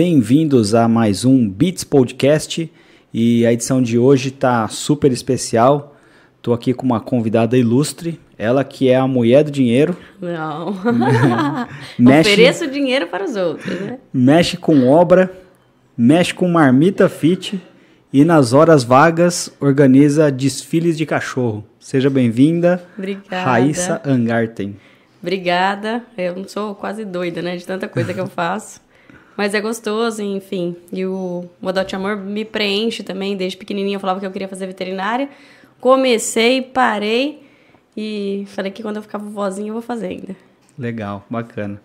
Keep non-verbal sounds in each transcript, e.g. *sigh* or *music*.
Bem-vindos a mais um Beats Podcast e a edição de hoje tá super especial. Tô aqui com uma convidada ilustre, ela que é a mulher do dinheiro. Não. *laughs* Mexe- Ofereço dinheiro para os outros, né? Mexe com obra, mexe com marmita fit e nas horas vagas organiza desfiles de cachorro. Seja bem-vinda, Obrigada. Raíssa Angarten. Obrigada. Eu não sou quase doida, né? De tanta coisa que eu faço. Mas é gostoso, enfim. E o Modote Amor me preenche também. Desde pequenininha eu falava que eu queria fazer veterinária. Comecei, parei e falei que quando eu ficar vovozinha eu vou fazer ainda. Legal, bacana.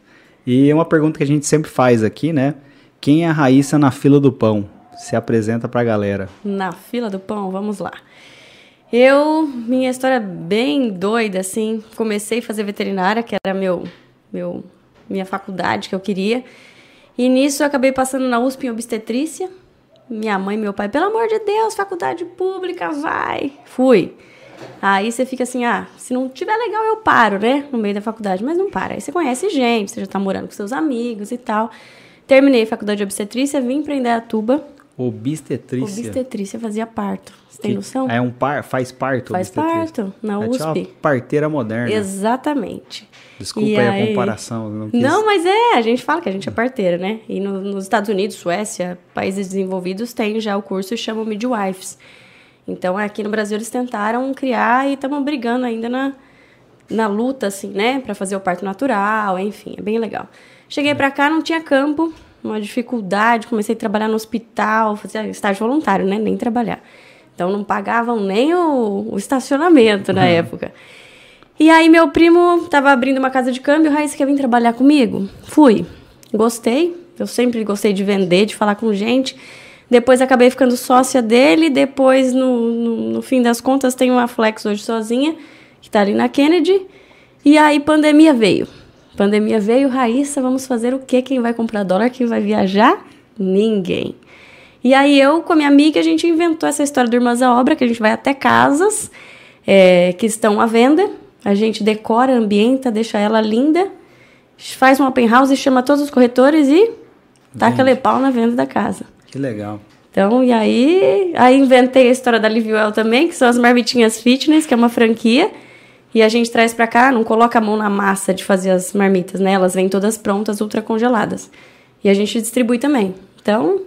E é uma pergunta que a gente sempre faz aqui, né? Quem é a Raíssa na fila do pão? Se apresenta pra galera. Na fila do pão, vamos lá. Eu, minha história bem doida, assim. Comecei a fazer veterinária, que era meu, meu, minha faculdade que eu queria. E nisso eu acabei passando na USP em obstetrícia. Minha mãe e meu pai, pelo amor de Deus, faculdade pública, vai. Fui. Aí você fica assim, ah, se não tiver legal eu paro, né? No meio da faculdade, mas não para. Aí você conhece gente, você já tá morando com seus amigos e tal. Terminei a faculdade de obstetrícia, vim pra Indaiatuba. Obstetrícia. Obstetrícia fazia parto. Tem noção? É um par, faz parto Faz parto, na É tipo uma USP. parteira moderna. Exatamente. Desculpa E aí, a aí- comparação. Não, quis... Não, mas é, a gente fala que a gente é parteira, né? E no- nos Estados Unidos, Suécia, países desenvolvidos, tem já o curso e chamam midwives. Então, aqui no Brasil, eles tentaram criar e estamos brigando ainda na, na luta, assim, né? Pra fazer o parto natural, enfim, é bem legal. Cheguei pra cá, não tinha campo, uma dificuldade, comecei a trabalhar no hospital, fazia estágio voluntário, né? Nem trabalhar. Então, não pagavam nem o, o estacionamento na época. E aí meu primo tava abrindo uma casa de câmbio, Raíssa quer vir trabalhar comigo? Fui. Gostei. Eu sempre gostei de vender, de falar com gente. Depois acabei ficando sócia dele. Depois, no, no, no fim das contas, tenho uma Flex hoje sozinha, que tá ali na Kennedy. E aí pandemia veio. Pandemia veio, Raíssa, vamos fazer o quê? Quem vai comprar dólar? Quem vai viajar? Ninguém. E aí eu, com a minha amiga, a gente inventou essa história do Irmãs à Obra, que a gente vai até casas é, que estão à venda. A gente decora, ambienta, deixa ela linda, faz um open house, chama todos os corretores e taca Vende. pau na venda da casa. Que legal. Então, e aí, aí inventei a história da Liviwell também, que são as marmitinhas fitness, que é uma franquia. E a gente traz pra cá, não coloca a mão na massa de fazer as marmitas, né? Elas vêm todas prontas, ultra congeladas. E a gente distribui também. Então,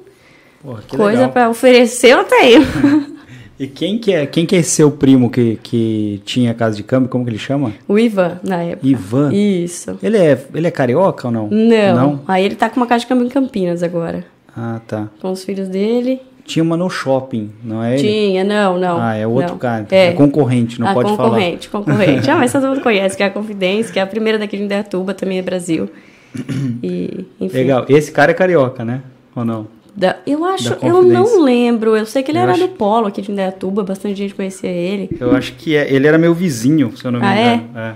Porra, coisa pra oferecer eu tenho. *laughs* E quem que é, quem que é seu primo que, que tinha casa de câmbio? Como que ele chama? o Ivan, na época. Ivan? Isso. Ele é, ele é carioca ou não? Não. Não? Aí ele tá com uma casa de câmbio em Campinas agora. Ah, tá. Com os filhos dele. Tinha uma no shopping, não é ele? Tinha, não, não. Ah, é outro não. cara. então. É. concorrente, não ah, pode falar. concorrente, concorrente. Ah, mas *laughs* todo mundo conhece, que é a Confidência, que é a primeira daqui de Indaiatuba, também é Brasil. *clears throat* E, enfim. Legal. Esse cara é carioca, né? Ou não? Da- eu acho, eu não lembro. Eu sei que ele Eu era acho- do Polo aqui de Indaiatuba, bastante gente conhecia ele. Eu acho que é, ele era meu vizinho, se eu não me Ah, é? engano. É?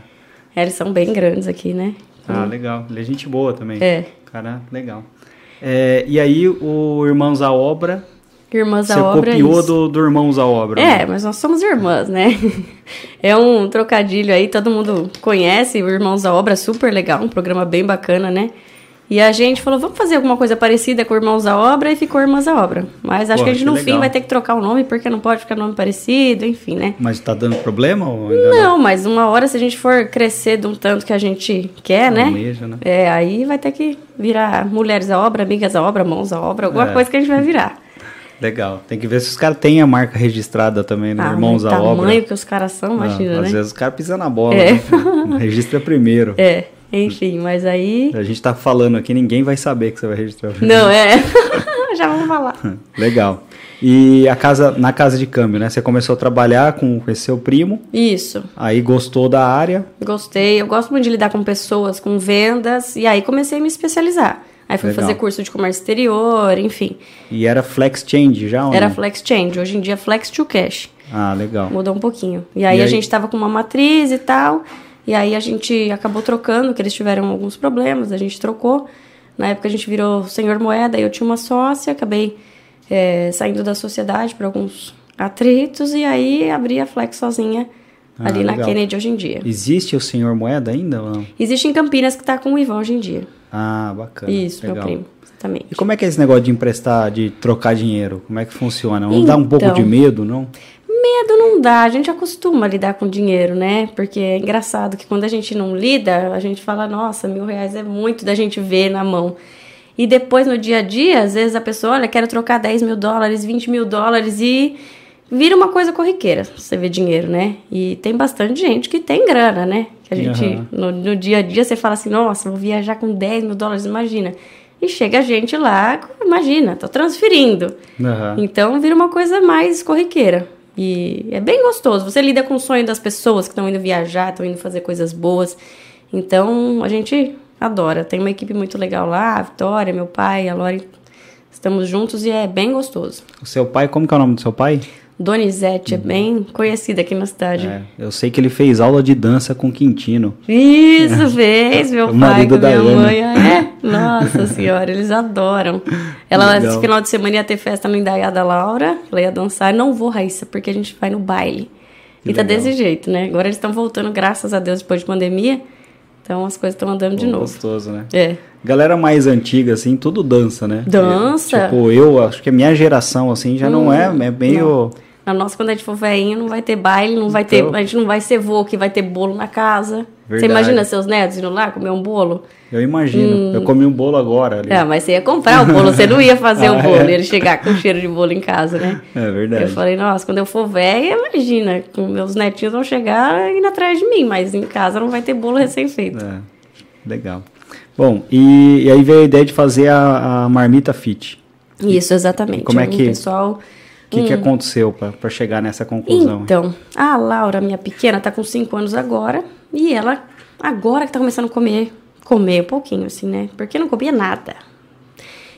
É, eles são bem grandes aqui, né? Ah, legal. Ele é gente boa também. É. Cara, legal. É, e aí, o Irmãos à Obra, Irmãs você da Obra. é copiou do, do Irmãos à Obra. É, né? mas nós somos irmãs, né? *laughs* É um trocadilho aí, todo mundo conhece, o Irmãos da Obra, super legal, um programa bem bacana, né? E a gente falou, vamos fazer alguma coisa parecida com Irmãos da Obra e ficou Irmãs da Obra. Mas acho que a gente que no legal. fim vai ter que trocar o nome, porque não pode ficar nome parecido, enfim, né? Mas tá dando problema ou não? Não, mas uma hora, se a gente for crescer de um tanto que a gente quer, né? Almeja, né? É, aí vai ter que virar Mulheres à Obra, Amigas à Obra, Mãos à Obra, alguma É. coisa que a gente vai virar. Legal. Tem que ver se os caras têm a marca registrada também, né? Ah, Irmãos à Obra. tamanho que os caras são, Não, imagina, às né? vezes os caras pisam na bola. É. né? Registra primeiro. *laughs* É, enfim, mas aí. A gente tá falando aqui, ninguém vai saber que você vai registrar. Não, é. *laughs* Já vamos falar. *laughs* Legal. E a casa, na casa de câmbio, né? Você começou a trabalhar com esse seu primo, Isso. aí gostou da área. Gostei. Eu gosto muito de lidar com pessoas, com vendas. E aí comecei a me especializar. Aí fui Legal. fazer curso de comércio exterior, enfim. E era flex change já ou Era não? Flex Change. Hoje em dia é Flex to Cash. Ah, legal. Mudou um pouquinho. E aí, E a aí? gente tava com uma matriz e tal. E aí a gente acabou trocando, que eles tiveram alguns problemas, a gente trocou. Na época a gente virou senhor moeda, eu tinha uma sócia, acabei é, saindo da sociedade por alguns atritos e aí abri a Flex sozinha Ah, ali na legal. Kennedy hoje em dia. Existe o senhor moeda ainda ou não? Existe em Campinas que tá com o Ivan hoje em dia. Ah, bacana. Isso, legal. meu primo. Exatamente. E como é que é esse negócio de emprestar, de trocar dinheiro? Como é que funciona? Não dá um pouco Então. de medo, não? Medo não dá, a gente acostuma a lidar com dinheiro, né? Porque é engraçado que quando a gente não lida, a gente fala, nossa, mil reais é muito da gente ver na mão. E depois no dia a dia, às vezes a pessoa, olha, quero trocar 10 mil dólares, 20 mil dólares e vira uma coisa corriqueira, você vê dinheiro, né? E tem bastante gente que tem grana, né? Que a gente, Aham. no, no dia a dia, você fala assim, nossa, vou viajar com 10 mil dólares, imagina. E chega gente lá, imagina, tô transferindo. Aham. Então vira uma coisa mais corriqueira. E é bem gostoso. Você lida com o sonho das pessoas que estão indo viajar, estão indo fazer coisas boas. Então a gente adora. Tem uma equipe muito legal lá, a Vitória, meu pai, a Lori. Estamos juntos e é bem gostoso. O seu pai, como que é o nome do seu pai? Donizete é bem conhecida aqui na cidade. É, eu sei que ele fez aula de dança com Quintino. Isso, *laughs* fez, meu O pai marido com da minha Ana. mãe. É, *laughs* nossa senhora, eles adoram. Ela, Legal. esse final de semana, ia ter festa no Indaiá da Laura. Ela ia dançar. Não vou, Raíssa, porque a gente vai no baile. Que e tá legal. desse jeito, né? Agora eles estão voltando, graças a Deus, depois de pandemia. Então as coisas estão andando de Pô, novo. Gostoso, né? É. Galera mais antiga, assim, tudo dança, né? Dança. Hum. É, tipo, eu acho que a minha geração, assim, já não é, é meio... Na nossa, quando a gente for velhinho, não vai ter baile, não vai Então. ter. A gente não vai ser vô que vai ter bolo na casa. Você Verdade. imagina seus netos indo lá comer um bolo? Eu imagino. Eu comi um bolo agora ali. É, mas você ia comprar o bolo, você não ia fazer *laughs* o Ah, bolo, é. ele chegar com cheiro de bolo em casa, né? É verdade. Eu falei, nossa, quando eu for velha, imagina, meus netinhos vão chegar indo atrás de mim, mas em casa não vai ter bolo recém-feito. É, legal. Bom, e, e aí veio a ideia de fazer a, a marmita fit. Isso, exatamente. como é que- pessoal. O que, que aconteceu para chegar nessa conclusão? Hum. Então, a Laura, minha pequena, tá com 5 anos agora, e ela agora que tá começando a comer, comer um pouquinho, assim, né? Porque não comia nada.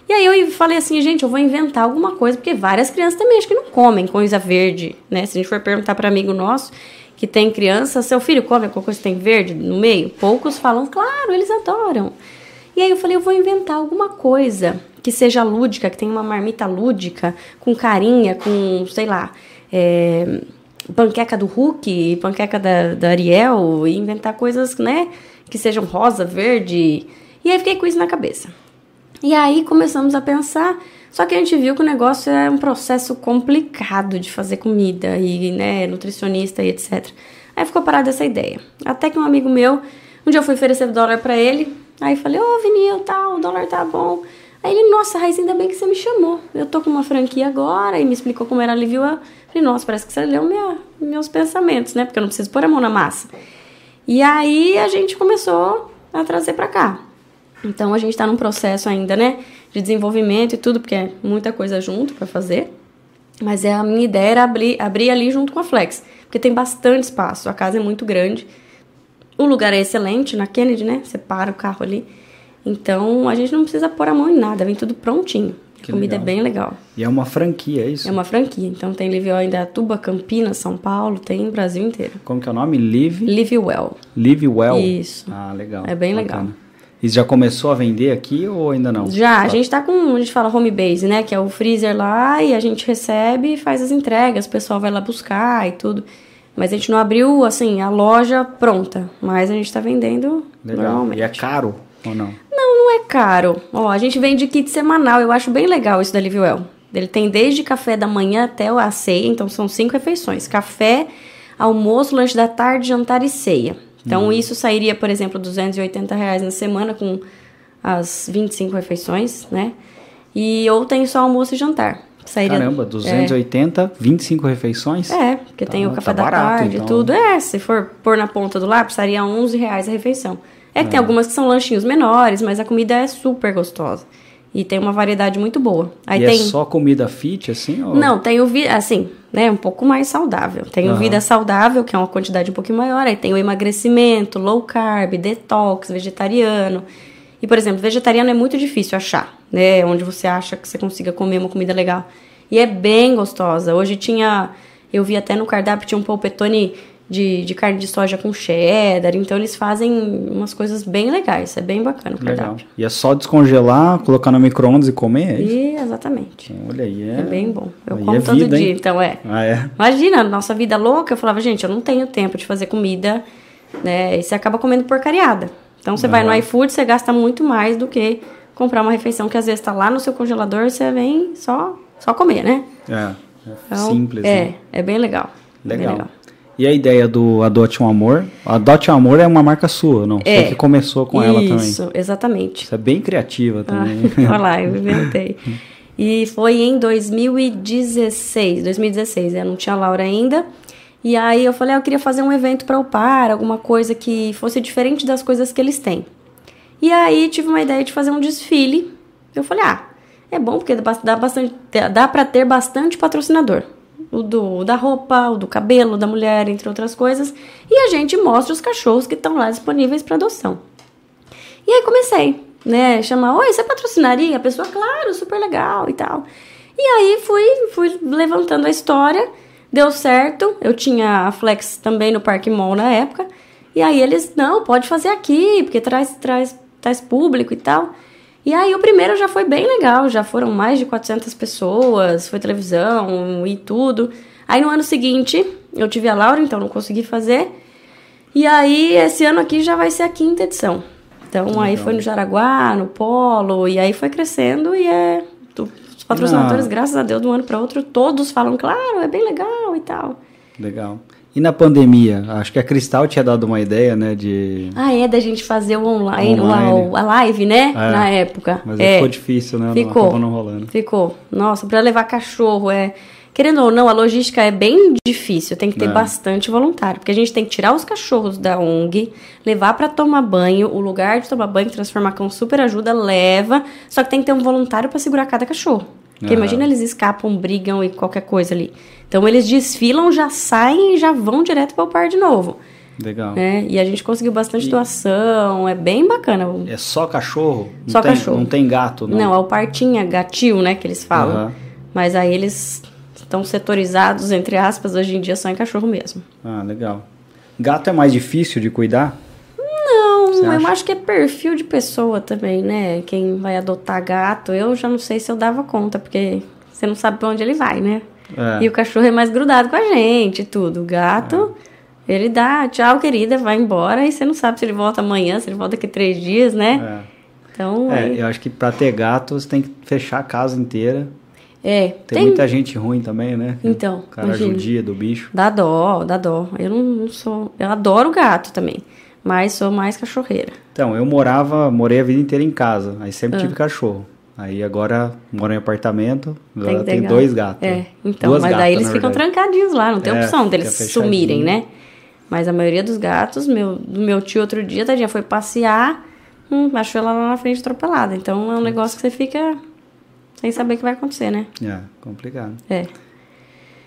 E aí eu falei assim, gente, eu vou inventar alguma coisa, porque várias crianças também acho que não comem coisa verde, né? Se a gente for perguntar para amigo nosso que tem criança, seu filho come alguma coisa que tem verde no meio? Poucos falam, claro, eles adoram. E aí eu falei, eu vou inventar alguma coisa que seja lúdica, que tenha uma marmita lúdica, com carinha, com, sei lá, é, panqueca do Hulk, panqueca da, da Ariel, e inventar coisas, né, que sejam rosa, verde. E aí fiquei com isso na cabeça. E aí começamos a pensar, só que a gente viu que o negócio é um processo complicado de fazer comida e, né, nutricionista e etc. Aí ficou parada essa ideia. Até que um amigo meu, um dia eu fui oferecer dólar pra ele, aí falei, ô Vinil, tal, o dólar tá bom. Aí ele, nossa, Raiz, ainda bem que você me chamou. Eu tô com uma franquia agora e me explicou como era a Live Well. Falei, nossa, parece que você leu minha, meus pensamentos, né? Porque eu não preciso pôr a mão na massa. E aí a gente começou a trazer pra cá. Então a gente está num processo ainda, né, de desenvolvimento e tudo, porque é muita coisa junto para fazer. Mas é a minha ideia era abrir, abrir ali junto com a Flex, porque tem bastante espaço, a casa é muito grande. O lugar é excelente, na Kennedy, né? Você para o carro ali. Então a gente não precisa pôr a mão em nada, vem tudo prontinho. A Que comida legal. é bem legal. E é uma franquia, é isso? É uma franquia. Então tem Live Well em Datuba, Campinas, São Paulo, tem Brasil inteiro. Como que é o nome? Live, Live Well. Live Well? Isso. Ah, legal. É bem Bacana. legal. E já começou a vender aqui ou ainda não? Já, a gente tá com, a gente fala home base, né? Que é o freezer lá e a gente recebe e faz as entregas, o pessoal vai lá buscar e tudo. Mas a gente não abriu, assim, a loja pronta. Mas a gente tá vendendo Legal. normalmente. E é caro ou não? É caro. Ó, a gente vende kit semanal. Eu acho bem legal isso da Livewell. Ele tem desde café da manhã até a ceia, então são cinco refeições: café, almoço, lanche da tarde, jantar e ceia. Então Hum. isso sairia, por exemplo, 280 reais na semana com as 25 refeições, né? E ou tem só almoço e jantar. Sairia, Caramba, 280, 25 refeições? É, porque Tá- tem o café tá da barato, tarde e então. tudo. É, se for pôr na ponta do lápis, seria 11 reais a refeição. É que tem É. algumas que são lanchinhos menores, mas a comida é super gostosa. E tem uma variedade muito boa. Aí e tem. é só comida fit, assim? Ou... Não, tem o vida, assim, né, um pouco mais saudável. Tem o Aham. vida saudável, que é uma quantidade um pouquinho maior. Aí tem o emagrecimento, low carb, detox, vegetariano. E, por exemplo, vegetariano é muito difícil achar, né? Onde você acha que você consiga comer uma comida legal. E é bem gostosa. Hoje tinha, eu vi até no cardápio, tinha um polpetone de, de carne de soja com cheddar. Então eles fazem umas coisas bem legais. É bem bacana o Legal. cardápio. E é só descongelar, colocar no micro-ondas e comer? É isso? E, exatamente. Olha aí, é... É bem bom. Eu Aí como é todo vida, dia, hein? então é. Ah, é? Imagina, nossa vida louca, eu falava, gente, eu não tenho tempo de fazer comida, né? E você acaba comendo porcariada. Então você Ah. vai no iFood, você gasta muito mais do que comprar uma refeição que às vezes está lá no seu congelador, você vem só, só comer, né? É, é Então, simples. É, né? é bem legal. Bem Legal. E a ideia do Adote um Amor? Adote um Amor é uma marca sua, não? É. Você que começou com ela também. Isso, exatamente. Você é bem criativa também. Ah, *laughs* olha lá, eu inventei. E foi em 2016, 2016, eu não tinha Laura ainda. E aí eu falei, ah, eu queria fazer um evento para o par, alguma coisa que fosse diferente das coisas que eles têm. E aí tive uma ideia de fazer um desfile. Eu falei, ah, é bom porque dá bastante, dá para ter bastante patrocinador. O do da roupa, o do cabelo da mulher, entre outras coisas. E a gente mostra os cachorros que estão lá disponíveis para adoção. E aí comecei, né, chamar, oi, você patrocinaria? A pessoa, claro, super legal e tal. E aí fui, fui levantando a história, deu certo. Eu tinha a Flex também no Parque Mall na época. E aí eles, não, pode fazer aqui, porque traz, traz, traz público e tal. E aí o primeiro já foi bem legal, já foram mais de 400 pessoas, foi televisão e tudo. Aí no ano seguinte, eu tive a Laura, então não consegui fazer. E aí, esse ano aqui já vai ser a quinta edição. Então, aí Legal. foi no Jaraguá, no Polo, e aí foi crescendo e é. Os patrocinadores, Ah. graças a Deus, de um ano para outro, todos falam, claro, é bem legal e tal. Legal. E na pandemia? Acho que a Cristal tinha dado uma ideia, né? De. Ah, é da gente fazer o online, Online. A, a live, né? É. Na época. Mas é. ficou difícil, né? Não Ficou. acabou não rolando. Ficou. Nossa, para levar cachorro é. Querendo ou não, a logística é bem difícil. Tem que ter É. bastante voluntário. Porque a gente tem que tirar os cachorros da ONG, levar para tomar banho. O lugar de tomar banho, transformar com super ajuda, leva. Só que tem que ter um voluntário para segurar cada cachorro. Porque Aham. imagina eles escapam, brigam e qualquer coisa ali. Então eles desfilam, já saem e já vão direto para o par de novo. Legal. né? E a gente conseguiu bastante E- doação. É bem bacana. É só cachorro? Não Só tem, cachorro. Não tem gato, não? Não, é o partinha, gatil, né, que eles falam. Aham. Mas aí eles estão setorizados, entre aspas, hoje em dia só em cachorro mesmo. Ah, legal. Gato é mais difícil de cuidar? Não, Você eu acha? acho que é perfil de pessoa também, né? Quem vai adotar gato, eu já não sei se eu dava conta, porque você não sabe pra onde ele vai, né? É. E o cachorro é mais grudado com a gente e tudo. O gato, ele dá tchau, querida, vai embora e você não sabe se ele volta amanhã, se ele volta daqui três dias, né? Então, É. É, aí- eu acho que pra ter gato você tem que fechar a casa inteira. é, Tem, muita gente ruim também, né? Então, O cara imagina. judia do bicho. Dá dó, dá dó. Eu não, não sou. Eu adoro gato também. Mas sou mais cachorreira. Então, eu morava, morei a vida inteira em casa. Aí sempre Ah. tive cachorro. Aí agora moro em apartamento, agora tem gato. dois gatos. É, então, Duas mas gatas, daí eles ficam trancadinhos lá, não tem É, opção deles sumirem, né? Mas a maioria dos gatos, meu, do meu tio outro dia, tadinha, foi passear, hum, achou ela lá na frente atropelada. Então é um negócio que você fica sem saber o que vai acontecer, né? É, complicado. É.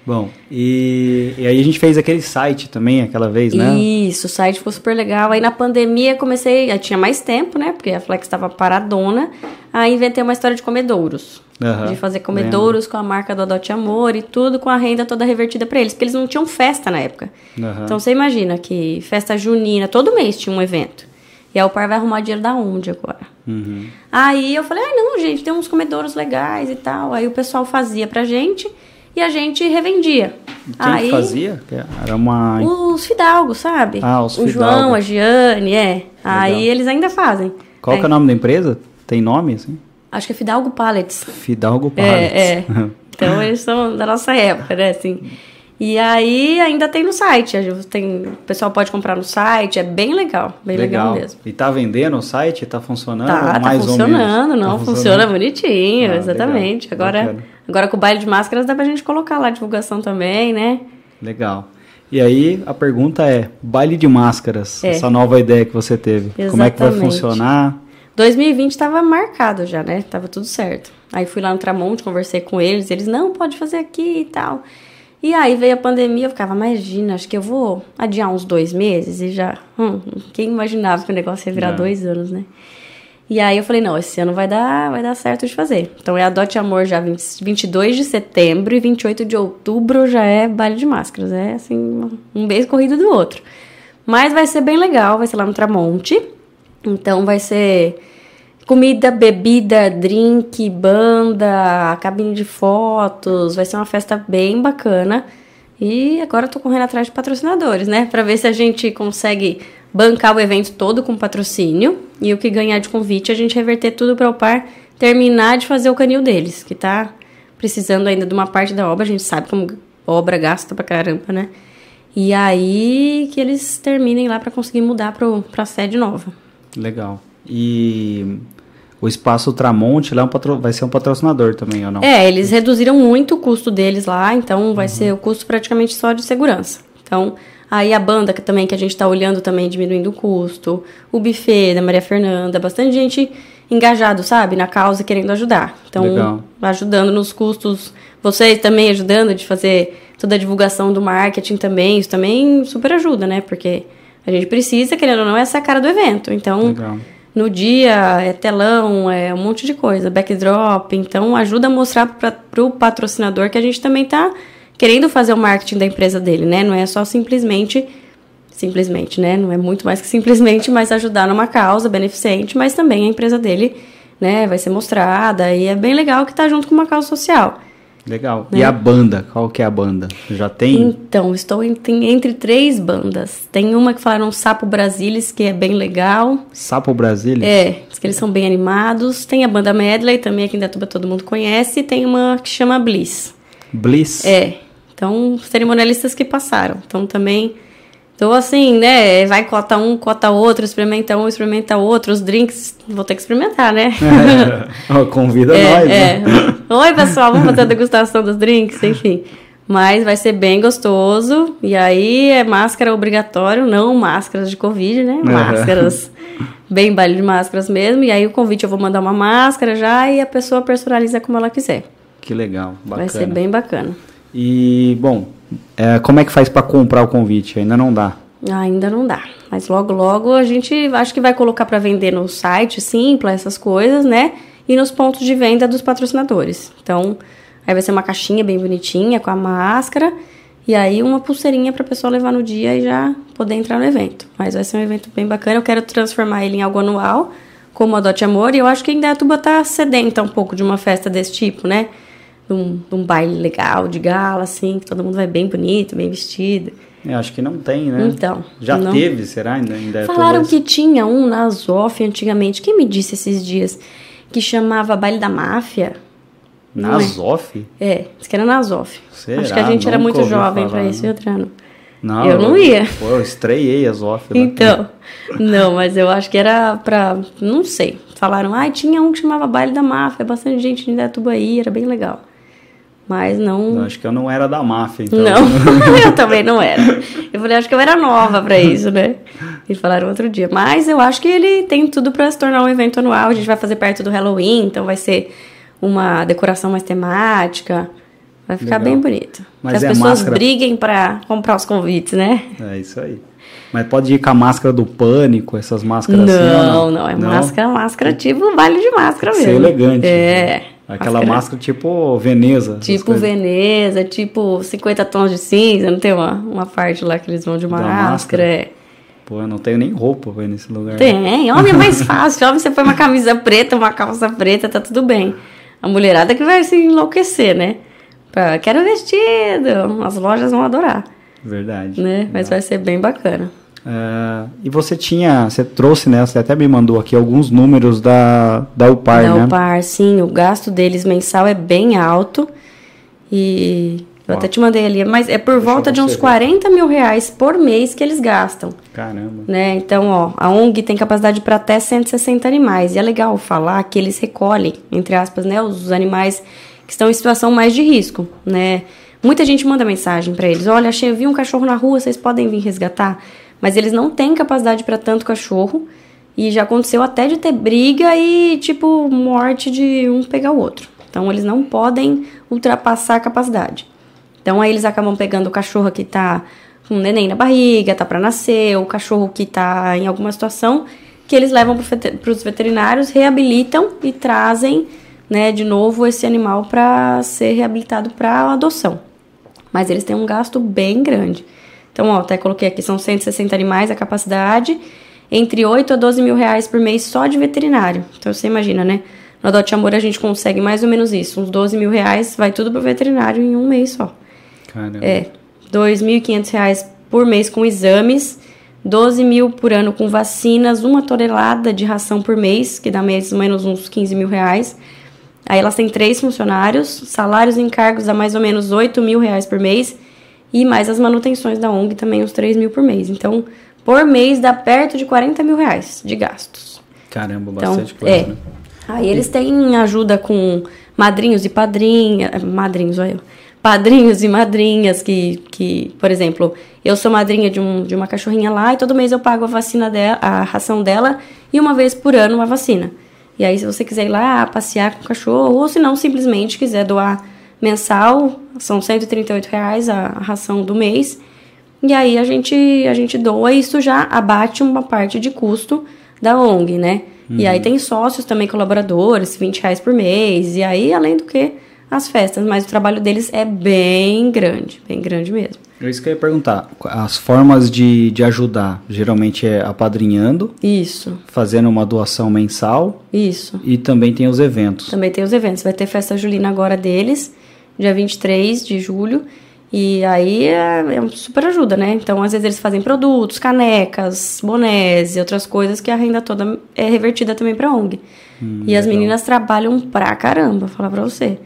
Bom, e, e aí a gente fez aquele site também aquela vez, né? Isso, o site ficou super legal. Aí na pandemia comecei, eu tinha mais tempo, né? Porque a Flex estava paradona. Aí inventei uma história de comedouros. Aham, De fazer comedouros com a marca do Adote Amor e tudo com a renda toda revertida para eles, porque eles não tinham festa na época. Aham. Então você imagina que festa junina, todo mês tinha um evento. E a Upar vai arrumar dinheiro da onde agora? Uhum. Aí eu falei, ah, não, gente, tem uns comedouros legais e tal. Aí o pessoal fazia pra gente e a gente revendia. Quem Aí que fazia? Era uma... os fidalgos, sabe? Ah, os O João, fidalgos. a Giane, é. Aí eles ainda fazem. Qual que é o nome da empresa? Tem nome, assim? Acho que é Fidalgo Pallets. Fidalgo Pallets. É, é. *laughs* Então eles são da nossa época, né? Assim. E aí ainda tem no site. Tem, o pessoal pode comprar no site, é bem legal. Bem legal, mesmo. E tá vendendo o site? Tá funcionando? Tá, tá funcionando, não, Tá funciona bonitinho, Ah, exatamente. legal, Agora, bacana. Agora com o baile de máscaras dá pra gente colocar lá a divulgação também, né? Legal. E aí a pergunta é, baile de máscaras, É. essa nova ideia que você teve. Como é que vai Exatamente. funcionar? 2020 estava marcado já, né? Tava tudo certo. Aí fui lá no Tramonte, conversei com eles, eles, não, pode fazer aqui e tal. E aí veio a pandemia, eu ficava, imagina, acho que eu vou adiar uns dois meses e já. Hum, quem imaginava que o negócio ia virar É. dois anos, né? E aí eu falei, não, esse ano vai dar, vai dar certo de fazer. Então é Adote Amor já 20, 22 de setembro e 28 de outubro já é baile de máscaras. É assim, um mês corrido do outro. Mas vai ser bem legal, vai ser lá no Tramonte. Então vai ser comida, bebida, drink, banda, cabine de fotos, vai ser uma festa bem bacana. E agora eu tô correndo atrás de patrocinadores, né? Pra ver se a gente consegue bancar o evento todo com patrocínio e o que ganhar de convite a gente reverter tudo para o par terminar de fazer o canil deles, que tá precisando ainda de uma parte da obra, a gente sabe como obra gasta pra caramba, né? E aí que eles terminem lá para conseguir mudar para a sede nova. Legal. E o espaço Tramonte lá é vai ser um patrocinador também, ou não? É, eles reduziram muito o custo deles lá, então vai uhum. ser o custo praticamente só de segurança. Então, aí a banda que também que a gente está olhando também diminuindo o custo, o buffet da Maria Fernanda, bastante gente engajado, sabe, na causa querendo ajudar. Então, Legal. ajudando nos custos, vocês também ajudando de fazer toda a divulgação do marketing também, isso também super ajuda, né? Porque a gente precisa, querendo ou não, essa é a cara do evento. Então, Legal. no dia é telão, é um monte de coisa, backdrop. Então, ajuda a mostrar para o patrocinador que a gente também está querendo fazer o marketing da empresa dele, né? Não é só simplesmente simplesmente, né? Não é muito mais que simplesmente, mas ajudar numa causa beneficente, mas também a empresa dele, né, vai ser mostrada e é bem legal que está junto com uma causa social. Legal. Né? E a banda? Qual que é a banda? Já tem? Então, estou em, entre três bandas. Tem uma que falaram Sapo Brasilis, que é bem legal. Sapo Brasilis? É, diz que eles são bem animados. Tem a banda Medley, também aqui em Datuba todo mundo conhece. E tem uma que chama Bliss. Bliss? É. Então, cerimonialistas que passaram. Então, também... Então, assim, né? Vai cota um, cota outro, experimenta um, experimenta outro. Os drinks, vou ter que experimentar, né? É, *laughs* convida *laughs* é, nós, é. né? Oi, pessoal, vamos fazer a degustação dos drinks, enfim. Mas vai ser bem gostoso. E aí é máscara obrigatório, não máscaras de Covid, né? Máscaras, bem baile de máscaras mesmo. E aí o convite eu vou mandar uma máscara já e a pessoa personaliza como ela quiser. Que legal, bacana. Vai ser bem bacana. E, bom, é, como é que faz para comprar o convite? Ainda não dá. Ainda não dá. Mas logo, logo a gente acho que vai colocar para vender no site, simples, essas coisas, né? E nos pontos de venda dos patrocinadores. Então, aí vai ser uma caixinha bem bonitinha com a máscara e aí uma pulseirinha para a pessoa levar no dia e já poder entrar no evento. Mas vai ser um evento bem bacana. Eu quero transformar ele em algo anual, como a Adote Amor. E eu acho que ainda a Tuba tá sedenta um pouco de uma festa desse tipo, né? De um, de um baile legal, de gala, assim, que todo mundo vai bem bonito, bem vestido. Eu acho que não tem, né? Então. Já não... teve, será? Ainda, ainda é Falaram que tinha um na Azof antigamente. Quem me disse esses dias? Que chamava Baile da Máfia. Na Azof? É, é disse que era na Azof. Será? Acho que a gente Nunca era muito jovem para isso, Vitrano. Não, eu não ia. Pô, eu estreiei Azof. Então, não, mas eu acho que era pra. Não sei. Falaram, ah, tinha um que chamava Baile da Máfia, bastante gente em Tubaí, era bem legal. Mas não. Eu acho que eu não era da máfia, então. Não, *laughs* *laughs* eu também não era. Eu falei, acho que eu era nova para isso, né? E falaram outro dia. Mas eu acho que ele tem tudo para se tornar um evento anual. A gente vai fazer perto do Halloween, então vai ser uma decoração mais temática. Vai ficar Legal. bem bonito. Mas que as é pessoas máscara... briguem para comprar os convites, né? É isso aí. Mas pode ir com a máscara do pânico, essas máscaras não, assim? Não, não, é não? máscara, máscara tipo baile de máscara mesmo. Ser elegante. É. Né? Aquela máscara, máscara tipo Veneza. Tipo Veneza, tipo 50 tons de cinza, não tem uma, uma parte lá que eles vão de uma máscara, máscara. É. Pô, eu não tenho nem roupa pra ir nesse lugar. Tem, homem é mais fácil. Homem você põe uma camisa preta, uma calça preta, tá tudo bem. A mulherada que vai se enlouquecer, né? Pra, quero vestido. As lojas vão adorar. Verdade. Né? Mas vai ser bem bacana. Uh, e você tinha, você trouxe, né? Você até me mandou aqui alguns números da, da UPAR, da né? Da UPAR, sim. O gasto deles mensal é bem alto. E eu até te mandei ali, mas é por Deixa volta de uns ver. 40 mil reais por mês que eles gastam. Caramba. Né? Então, ó, a ONG tem capacidade para até 160 animais. E é legal falar que eles recolhem, entre aspas, né, os animais que estão em situação mais de risco, né? Muita gente manda mensagem para eles: olha, achei, vi um cachorro na rua, vocês podem vir resgatar? Mas eles não têm capacidade para tanto cachorro. E já aconteceu até de ter briga e, tipo, morte de um pegar o outro. Então, eles não podem ultrapassar a capacidade. Então, aí eles acabam pegando o cachorro que tá com um neném na barriga, tá para nascer, o cachorro que tá em alguma situação, que eles levam para os veterinários, reabilitam e trazem, né, de novo esse animal para ser reabilitado para adoção. Mas eles têm um gasto bem grande. Então, ó, até coloquei aqui, são 160 animais a capacidade, entre 8 a 12 mil reais por mês só de veterinário. Então, você imagina, né? No Adote Amor a gente consegue mais ou menos isso, uns 12 mil reais, vai tudo pro veterinário em um mês só. Caramba. É, 2.500 reais por mês com exames, 12 mil por ano com vacinas, uma tonelada de ração por mês, que dá mais ou menos uns 15 mil reais. Aí elas têm três funcionários, salários e encargos dá mais ou menos 8 mil reais por mês, e mais as manutenções da ONG também uns 3 mil por mês. Então, por mês dá perto de 40 mil reais de gastos. Caramba, Então, bastante coisa, é. né? Aí eles têm ajuda com madrinhos e padrinhas. Madrinhos, olha eu. Padrinhos e madrinhas que, que, por exemplo, eu sou madrinha de, um, de uma cachorrinha lá e todo mês eu pago a vacina dela, a ração dela e uma vez por ano uma vacina. E aí, se você quiser ir lá passear com o cachorro, ou se não, simplesmente quiser doar mensal, são 138 reais a ração do mês. E aí a gente, a gente doa e isso já abate uma parte de custo da ONG, né? E aí tem sócios também, colaboradores, 20 reais por mês. E aí, além do que, as festas. Mas o trabalho deles é bem grande, bem grande mesmo. É isso que eu ia perguntar. As formas de, de ajudar, geralmente é apadrinhando, Isso, fazendo uma doação mensal isso. e também tem os eventos. Também tem os eventos. Vai ter festa julina agora deles, dia 23 de julho. E aí é, é uma super ajuda, né? Então, às vezes eles fazem produtos, canecas, bonés e outras coisas que a renda toda é revertida também pra ONG. e as legal. meninas trabalham pra caramba, vou falar pra você.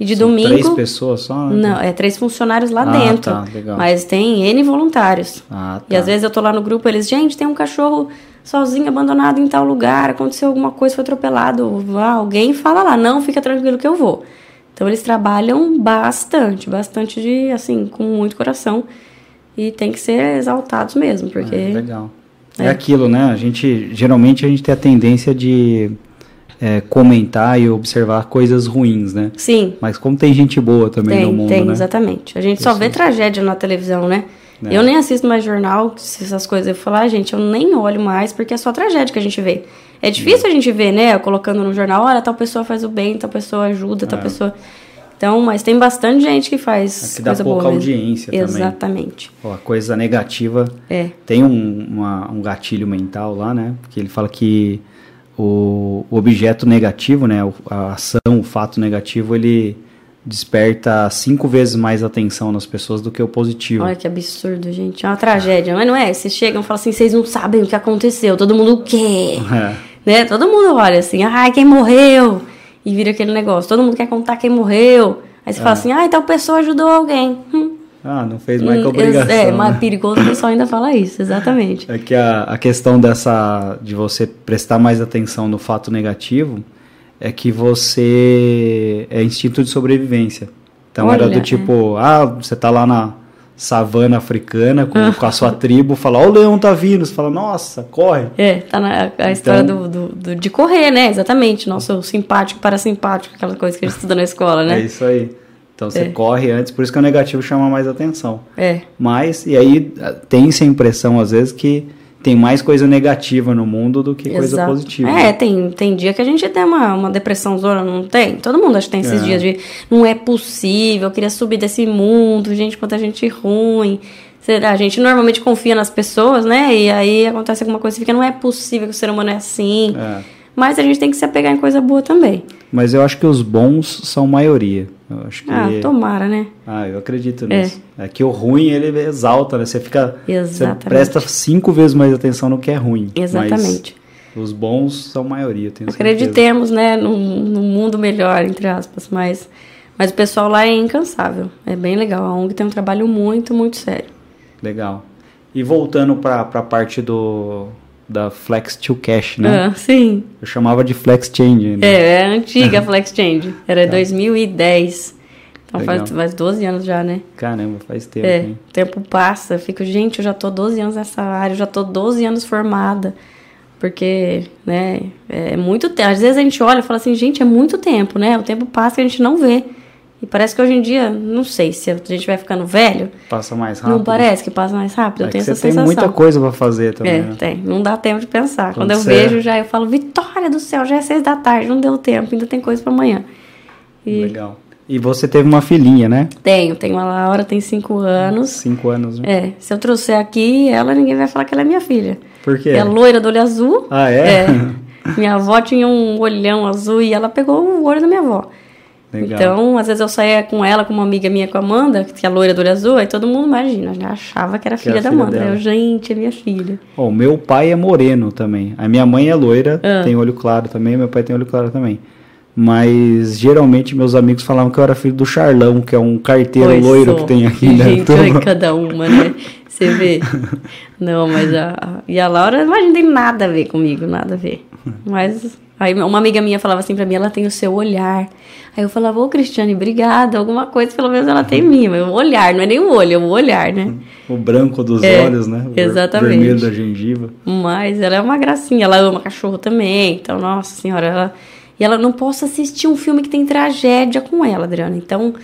E de São domingo. Três pessoas só? né? Não, é três funcionários lá Ah, dentro. tá, legal. Mas tem N voluntários. Ah, E tá. às vezes eu tô lá no grupo, eles, gente, tem um cachorro sozinho, abandonado em tal lugar, aconteceu alguma coisa, foi atropelado. Alguém fala lá, não, fica tranquilo que eu vou. Então eles trabalham bastante, bastante de, assim, com muito coração. E tem que ser exaltados mesmo, porque. É, legal. É. É. aquilo, né? A gente, geralmente a gente tem a tendência de é, comentar e observar coisas ruins, né? Sim, Mas como tem gente boa também tem, no mundo, tem, né? exatamente. A gente só Isso. vê tragédia na televisão, né? É. Eu nem assisto mais jornal, essas coisas. Eu falo, ah, gente, eu nem olho mais, porque é só tragédia que a gente vê. É difícil a gente ver, né? Colocando no jornal, olha, tal pessoa faz o bem, tal pessoa ajuda, tal É. pessoa. Então, mas tem bastante gente que faz É que dá coisa pouca boa mesmo. audiência também. Exatamente. Pô, a coisa negativa É. tem um, uma- um gatilho mental lá, né? Que ele fala que o, o objeto negativo, né? o- A ação, o fato negativo, ele desperta cinco vezes mais atenção nas pessoas do que o positivo. Olha que absurdo, gente. É uma tragédia, mas não é? Vocês chegam e falam assim, vocês não sabem o que aconteceu, todo mundo quer. É. né? Todo mundo olha assim, ai, quem morreu? E vira aquele negócio, todo mundo quer contar quem morreu. Aí você fala assim, ai, tal pessoa ajudou alguém. Hum, Ah, não fez mais que hum, obrigação. É, né? mas perigoso o pessoal ainda fala isso, exatamente. É que a, a questão dessa de você prestar mais atenção no fato negativo é que você é instinto de sobrevivência. Então era Olha, do tipo, ah, você tá lá na savana africana com, com a sua tribo, fala, ó, o leão tá vindo, você fala, nossa, corre. É, tá na a história Então- do, do, do- de correr, né? Exatamente. Nosso simpático, parasimpático, aquela coisa que a gente estuda na escola, É né? isso aí. Então você É. corre antes, por isso que o negativo chama mais atenção. É. Mas, e aí ah, tem-se a impressão, às vezes, que tem mais coisa negativa no mundo do que coisa Exato. positiva. É, tem, tem dia que a gente tem uma, uma depressão zona, não tem? Todo mundo acho que tem esses É. dias de não é possível, eu queria subir desse mundo, gente, quanta gente ruim. A gente normalmente confia nas pessoas, né? E aí acontece alguma coisa e fica, não é possível que o ser humano é assim. É. Mas a gente tem que se apegar em coisa boa também. Mas eu acho que os bons são maioria. Eu acho que. Ah, tomara, né? Ah, eu acredito nisso. É. que o ruim ele exalta, né? Você fica. Exatamente. Você presta cinco vezes mais atenção no que é ruim. Exatamente. Os bons são maioria, eu tenho certeza. Acreditemos, né, num, num mundo melhor, entre aspas, mas, mas o pessoal lá é incansável. É bem legal. A ONG tem um trabalho muito, muito sério. Legal. E voltando para a parte do da Flex to Cash, né? Ah, sim. Eu chamava de Flex Change ainda. É, é antiga *laughs* Flex Change. Era 2010. Então faz, Legal. faz 12 anos já, né? Caramba, faz tempo, É, hein? o tempo passa. Eu fico, gente, eu já tô 12 anos nessa área, eu já tô 12 anos formada. Porque, né, é muito tempo. Às vezes a gente olha e fala assim, gente, é muito tempo, né? O tempo passa e a gente não vê. E parece que hoje em dia, não sei, se a gente vai ficando velho, Passa mais rápido. não parece que passa mais rápido. É eu tenho você essa tem sensação. muita coisa para fazer também, É, né? tem. Não dá tempo de pensar. Quando Quando eu vejo já, eu falo, Vitória do céu, já é seis da tarde, não deu tempo, ainda tem coisa pra amanhã. E Legal. E você teve uma filhinha, né? tenho, tenho a Laura, tem cinco anos. Cinco anos, né? É, se eu trouxer aqui, ela, ninguém vai falar que ela é minha filha. Por quê? É loira do olho azul. Ah, é? Minha avó tinha um olhão azul e ela pegou o olho da minha avó. Legal. Então, às vezes eu saía com ela, com uma amiga minha, com a Amanda, que é a loira do olho azul, aí todo mundo imagina, já achava que era Que filha da filha Amanda. dela. Eu, gente, é minha filha. Bom, meu pai é moreno também. A minha mãe é loira, Ah. tem olho claro também, meu pai tem olho claro também. Mas geralmente meus amigos falavam que eu era filho do Charlão, que é um carteiro Pois loiro sou. que tem aqui, né? *laughs* Gente, olha cada uma, né? Você vê. *laughs* Não, mas a, e a Laura, mas não tem nada a ver comigo, nada a ver. Mas aí uma amiga minha falava assim pra mim, ela tem o seu olhar. Aí eu falava, ô Cristiane, obrigada, alguma coisa pelo menos ela tem minha, mas o olhar, não é nem o olho, é o olhar, né? O branco dos É, olhos, né? O exatamente. vermelho da gengiva. Mas ela é uma gracinha, ela ama cachorro também, então, nossa senhora, ela. E ela não posso assistir um filme que tem tragédia com ela, Adriana. Então,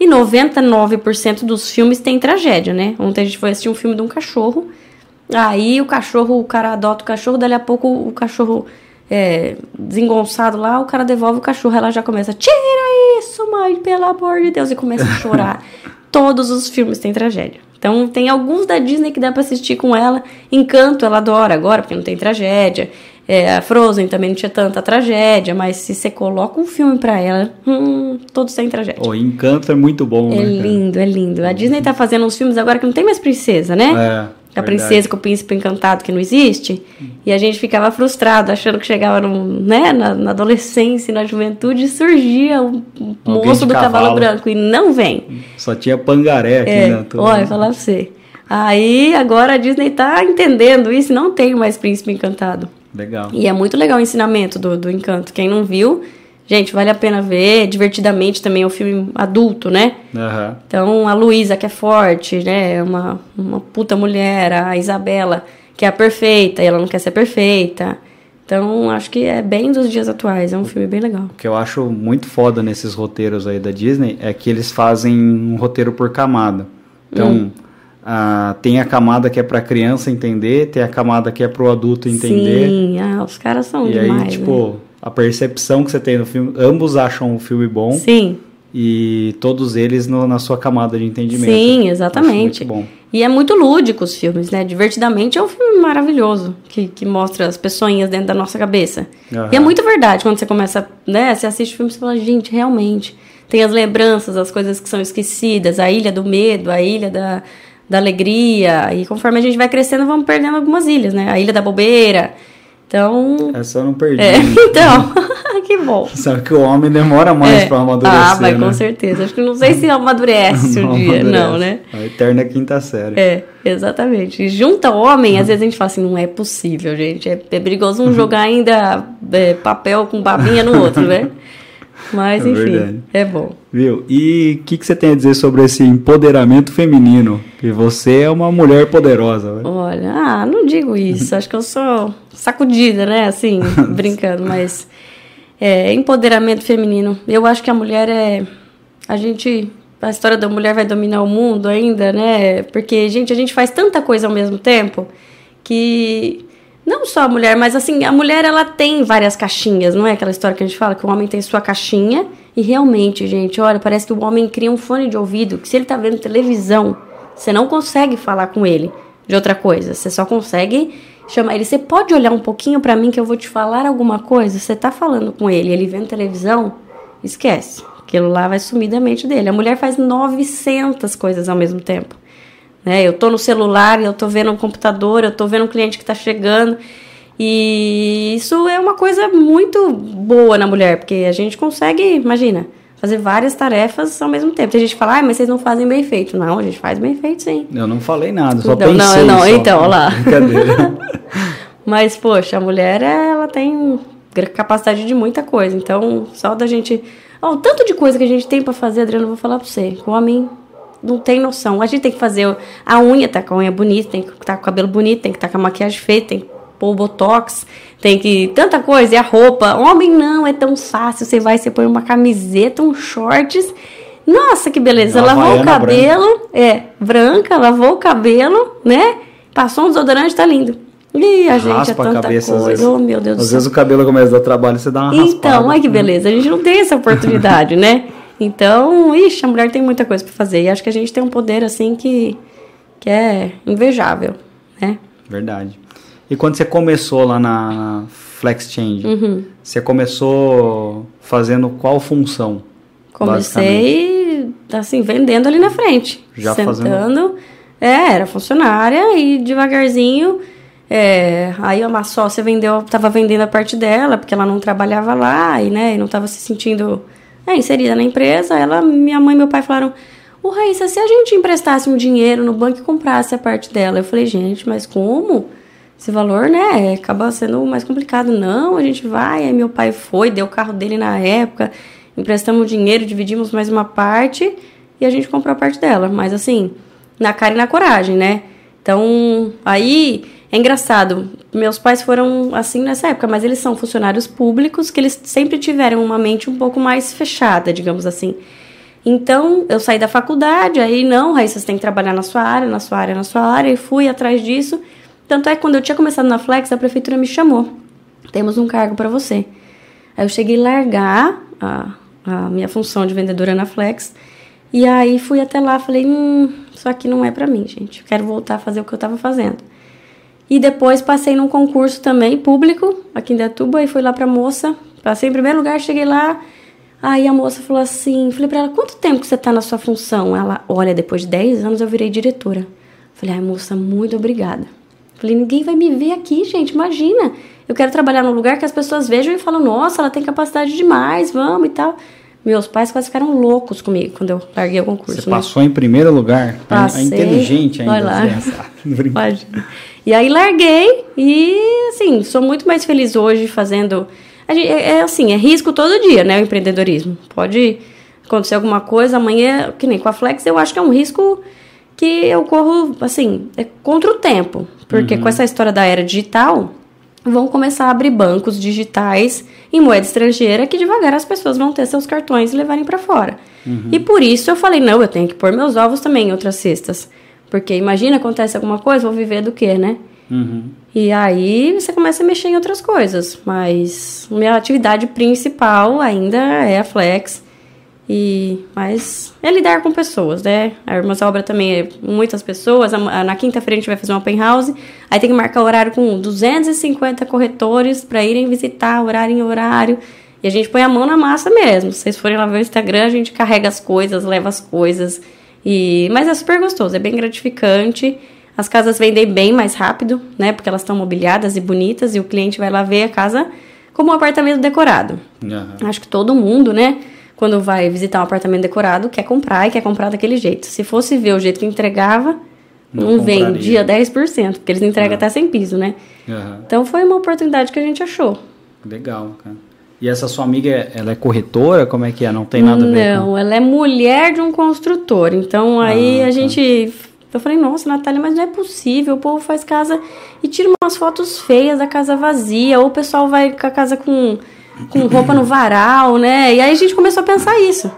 e 99% dos filmes tem tragédia, né? Ontem a gente foi assistir um filme de um cachorro. Aí o cachorro, o cara adota o cachorro, dali a pouco o cachorro é, desengonçado lá, o cara devolve o cachorro, ela já começa, tira isso, mãe, pelo amor de Deus, e começa a chorar. *laughs* Todos os filmes têm tragédia. Então tem alguns da Disney que dá pra assistir com ela. Encanto, ela adora agora, porque não tem tragédia. É, a Frozen também não tinha tanta tragédia, mas se você coloca um filme pra ela, hum, todos têm tragédia. O Encanto é muito bom, É né? lindo, é lindo. A Disney tá fazendo uns filmes agora que não tem mais princesa, né? É, a princesa com o príncipe encantado que não existe. E a gente ficava frustrado, achando que chegava no, né, na, na adolescência e na juventude e surgia o Alguém moço de do cavalo. cavalo. branco. E não vem. Só tinha pangaré aqui, É, né? Olha, falar pra você. Aí agora a Disney tá entendendo isso, não tem mais príncipe encantado. Legal. E é muito legal o ensinamento do, do Encanto. Quem não viu, gente, vale a pena ver. Divertidamente também é um filme adulto, né? Aham. Então, a Luísa, que é forte, né? é Uma, uma puta mulher. A Isabela, que é a perfeita, e ela não quer ser perfeita. Então, acho que é bem dos dias atuais. É um filme bem legal. O que eu acho muito foda nesses roteiros aí da Disney é que eles fazem um roteiro por camada. Então, Hum. ah, tem a camada que é pra criança entender, tem a camada que é pro adulto entender. Sim, ah, os caras são e demais. aí, tipo, a percepção que você tem no filme, ambos acham o filme bom? Sim, e todos eles no- na sua camada de entendimento. sim, exatamente. muito bom. E é muito lúdico os filmes, né? Divertidamente é um filme maravilhoso, que, que mostra as pessoinhas dentro da nossa cabeça. Aham. E é muito verdade, quando você começa, né? Você assiste o filme, você fala, gente, realmente. Tem as lembranças, as coisas que são esquecidas, a ilha do medo, a ilha da, da alegria. E conforme a gente vai crescendo, vamos perdendo algumas ilhas, né? A ilha da bobeira. Então. Essa eu não perdi. É, então, *laughs* que bom. Sabe que o homem demora mais É. pra amadurecer, Ah, vai né? com certeza. Acho que não sei se *laughs* amadurece um dia, amadurece. não, né? A eterna quinta série. É, exatamente. E junta homem, às vezes a gente fala assim, não é possível, gente. É, é perigoso um *laughs* jogar ainda é, papel com babinha no outro, né? Mas, É enfim, é bom. Viu? E o que, que você tem a dizer sobre esse empoderamento feminino? Que você é uma mulher poderosa, né? Olha, ah, não digo isso. Acho que eu sou sacudida, né? Assim, *laughs* brincando, mas é, empoderamento feminino. Eu acho que a mulher é. A gente. A história da mulher vai dominar o mundo ainda, né? Porque, gente, a gente faz tanta coisa ao mesmo tempo que. Não só a mulher, mas assim, a mulher ela tem várias caixinhas, não é aquela história que a gente fala que o homem tem sua caixinha e realmente, gente, olha, parece que o homem cria um fone de ouvido que se ele tá vendo televisão, você não consegue falar com ele de outra coisa, você só consegue chamar ele. Você pode olhar um pouquinho pra mim que eu vou te falar alguma coisa? Você tá falando com ele, ele vendo televisão, esquece. Aquilo lá vai sumir da mente dele. A mulher faz 900 coisas ao mesmo tempo. Né? Eu tô no celular, eu tô vendo um computador, eu tô vendo um cliente que tá chegando. E isso é uma coisa muito boa na mulher, porque a gente consegue, imagina, fazer várias tarefas ao mesmo tempo. Tem gente que fala, ah, mas vocês não fazem bem feito. Não, a gente faz bem feito sim. Eu não falei nada, só Não, não, pensei. não, só. então, olha lá. *laughs* *laughs* Mas, poxa, a mulher, ela tem capacidade de muita coisa. Então, só da gente. Ó, o tanto de coisa que a gente tem pra fazer, Adriano, eu vou falar pra você. que O homem não tem noção. A gente tem que fazer a unha, tá com a unha bonita, tem que estar com o cabelo bonito, tem que estar com a maquiagem feita, tem que pôr o botox, tem que. Tanta coisa. E a roupa. Homem não é tão fácil. Você vai, você põe uma camiseta, um shorts. Nossa, que beleza. Lavou o cabelo, é, branca, lavou o cabelo, né? Passou um desodorante, tá lindo. Ih, a gente Raspa é a tanta cabeça às coisa. vezes. Oh, meu Deus do Às céu. vezes o cabelo começa a dar trabalho, você dá uma raspada. Então, olha que beleza. A gente não tem essa oportunidade, né? *laughs* Então, ixi, a mulher tem muita coisa pra fazer. E acho que a gente tem um poder, assim, que, que é invejável, né? Verdade. E quando você começou lá na Flex Change, Uhum. você começou fazendo qual função? Comecei, assim, vendendo ali na frente. Já sentando. fazendo- É, era funcionária e devagarzinho. é, aí uma sócia vendeu, tava vendendo a parte dela, porque ela não trabalhava lá e, né, e não estava se sentindo é, inserida na empresa. Ela, minha mãe e meu pai falaram: Ô Raíssa, se a gente emprestasse um dinheiro no banco e comprasse a parte dela? Eu falei, gente, mas como? Esse valor, né, acaba sendo mais complicado. Não, a gente vai. Aí meu pai foi, deu o carro dele na época, emprestamos dinheiro, dividimos mais uma parte e a gente comprou a parte dela. Mas assim, na cara e na coragem, né? Então, aí é engraçado. Meus pais foram assim nessa época, mas eles são funcionários públicos que eles sempre tiveram uma mente um pouco mais fechada, digamos assim. Então, eu saí da faculdade, aí não, Raíssa, você tem que trabalhar na sua área, na sua área, na sua área, e fui atrás disso. Tanto é que quando eu tinha começado na Flex, a prefeitura me chamou. Temos um cargo para você. Aí eu cheguei a largar a, a minha função de vendedora na Flex. E aí fui até lá, falei, hum, isso aqui não é para mim, gente. Eu quero voltar a fazer o que eu estava fazendo. E depois passei num concurso também público aqui em Datuba e fui lá pra moça. Passei em primeiro lugar, cheguei lá. Aí a moça falou assim, falei pra ela, quanto tempo que você tá na sua função? Ela, olha, depois de 10 anos eu virei diretora. Falei, ai moça, muito obrigada. Falei, ninguém vai me ver aqui, gente, imagina. Eu quero trabalhar num lugar que as pessoas vejam e falam, nossa, ela tem capacidade demais, vamos e tal. Meus pais quase ficaram loucos comigo quando eu larguei o concurso. Você né? passou em primeiro lugar. É Passei. inteligente ainda. Olha lá. desgraçado. *laughs* E aí larguei e, assim, sou muito mais feliz hoje fazendo... É, é assim, é risco todo dia, né, o empreendedorismo. Pode acontecer alguma coisa, amanhã, que nem com a Flex, eu acho que é um risco que eu corro, assim, é contra o tempo. Porque com essa história da era digital, vão começar a abrir bancos digitais em moeda estrangeira que devagar as pessoas vão ter seus cartões e levarem para fora. E por isso eu falei, não, eu tenho que pôr meus ovos também em outras cestas. Porque imagina, acontece alguma coisa, vou viver do quê, né? Uhum. E aí você começa a mexer em outras coisas. Mas minha atividade principal ainda é a Flex. E, mas é lidar com pessoas, né? A Irmãs Obra também é muitas pessoas. Na quinta-feira a gente vai fazer um open house. Aí tem que marcar horário com 250 corretores para irem visitar, horário em horário. E a gente põe a mão na massa mesmo. Se vocês forem lá ver o Instagram, a gente carrega as coisas, leva as coisas. E, mas é super gostoso, é bem gratificante. As casas vendem bem mais rápido, né? Porque elas estão mobiliadas e bonitas e o cliente vai lá ver a casa como um apartamento decorado. Aham. Acho que todo mundo, né? Quando vai visitar um apartamento decorado, quer comprar e quer comprar daquele jeito. Se fosse ver o jeito que entregava, Não não, vendia 10%, porque eles entregam até sem piso, né? Aham. Então foi uma oportunidade que a gente achou. Legal, cara. E essa sua amiga, ela é corretora? Como é que é? Não tem nada a ver Não, ela é mulher de um construtor. Então aí Ah, a tá. gente. Eu falei, nossa, Natália, mas não é possível. O povo faz casa e tira umas fotos feias da casa vazia. Ou o pessoal vai com a casa com, com roupa no varal, né? E aí a gente começou a pensar isso.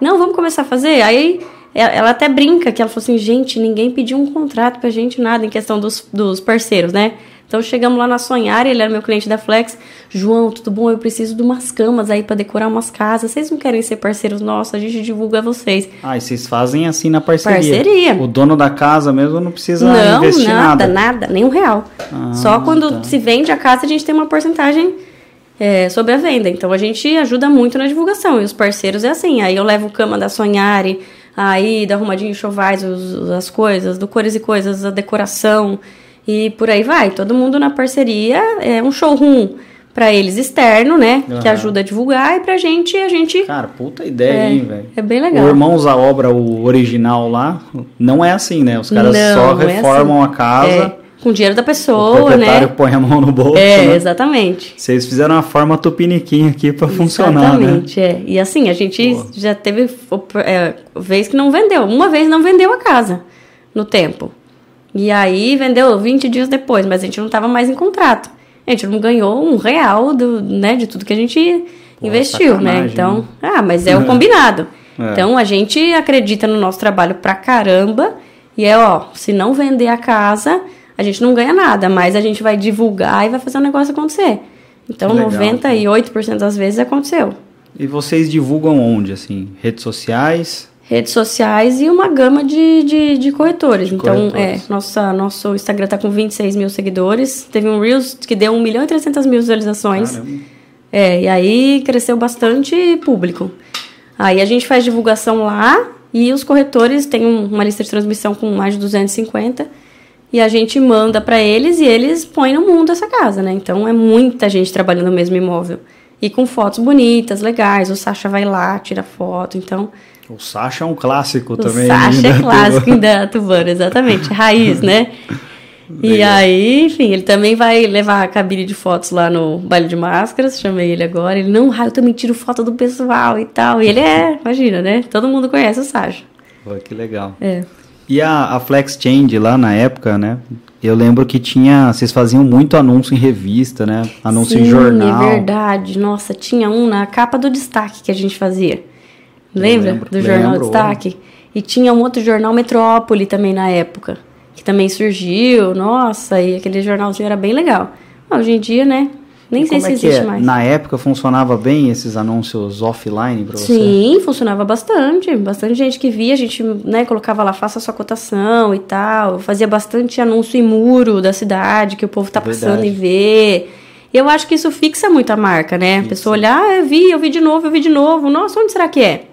Não, vamos começar a fazer? Aí ela ela até brinca que ela falou assim, gente, ninguém pediu um contrato pra gente, nada, em questão dos, dos parceiros, né? Então chegamos lá na Sonhar, ele era meu cliente da Flex. João, tudo bom? Eu preciso de umas camas aí pra decorar umas casas. Vocês não querem ser parceiros nossos? A gente divulga vocês. Ah, e vocês fazem assim na parceria. Parceria. O dono da casa mesmo não precisa não, investir nada, nada. nada, nem um real. Ah, Só quando tá. se vende a casa, a gente tem uma porcentagem é, sobre a venda. Então a gente ajuda muito na divulgação. E os parceiros é assim. Aí eu levo cama da Sonhare, aí da Arrumadinho Chovais, as coisas, do Cores e Coisas, a decoração. E por aí vai. Todo mundo na parceria. É um showroom pra eles externo, né? Que Aham. ajuda a divulgar. E pra gente, a gente. Cara, puta ideia, hein, velho. É bem legal. O Irmãos à Obra, o original lá, não é assim, né? Os caras Não, só é reformam assim. a casa, É, com dinheiro da o pessoa, proprietário né? põe a mão no bolso, É, né? exatamente. Vocês fizeram uma forma tupiniquim aqui pra funcionar, né? Exatamente, é. E assim, a gente já teve é, vez que não vendeu. Uma vez não vendeu a casa no tempo. E aí vendeu 20 dias depois, mas a gente não estava mais em contrato. A gente não ganhou um real do, né, de tudo que a gente Pô, investiu, né? Então, né? ah, mas é o *laughs* combinado. É. Então a gente acredita no nosso trabalho pra caramba. E é, ó, se não vender a casa, a gente não ganha nada, mas a gente vai divulgar e vai fazer o negócio acontecer. Então, legal, 98% das vezes aconteceu. E vocês divulgam onde, assim? Redes sociais? Redes sociais e uma gama de, de, de corretores. De então, corretores. é, nossa, nosso Instagram tá com 26 mil seguidores. Teve um Reels que deu 1 milhão e 300 mil visualizações. Caramba. É, e aí cresceu bastante público. Aí a gente faz divulgação lá e os corretores têm uma lista de transmissão com mais de 250 e a gente manda para eles e eles põem no mundo essa casa, né? Então é muita gente trabalhando no mesmo imóvel. E com fotos bonitas, legais. O Sasha vai lá, tira foto. Então, o Sasha é um clássico o também. O Sasha é clássico em Datubano, exatamente. Raiz, né? e aí, enfim, ele também vai levar a cabine de fotos lá no baile de máscaras. Chamei ele agora. Ele, não, eu também tiro foto do pessoal e tal. E ele é, imagina, né? Todo mundo conhece o Sasha. Pô, que legal. É. E a, a Flex Change lá na época, né? Eu lembro que tinha. Vocês faziam muito anúncio em revista, né? Anúncio Sim, em jornal. É verdade. Nossa, tinha um na capa do destaque que a gente fazia. Lembra? lembro, do jornal lembro. Destaque? E tinha um outro jornal Metrópole também na época. Que também surgiu. Nossa, e aquele jornalzinho era bem legal. Mas hoje em dia, né? Nem E sei se é existe é? mais. Na época funcionava bem esses anúncios offline pra você? Sim, funcionava bastante. Bastante gente que via, a gente né, colocava lá, faça sua cotação e tal. Fazia bastante anúncio em muro da cidade, que o povo tá passando Verdade. e vê. E eu acho que isso fixa muito a marca, né? A pessoa olhar, ah, eu vi, eu vi de novo, eu vi de novo. Nossa, onde será que é?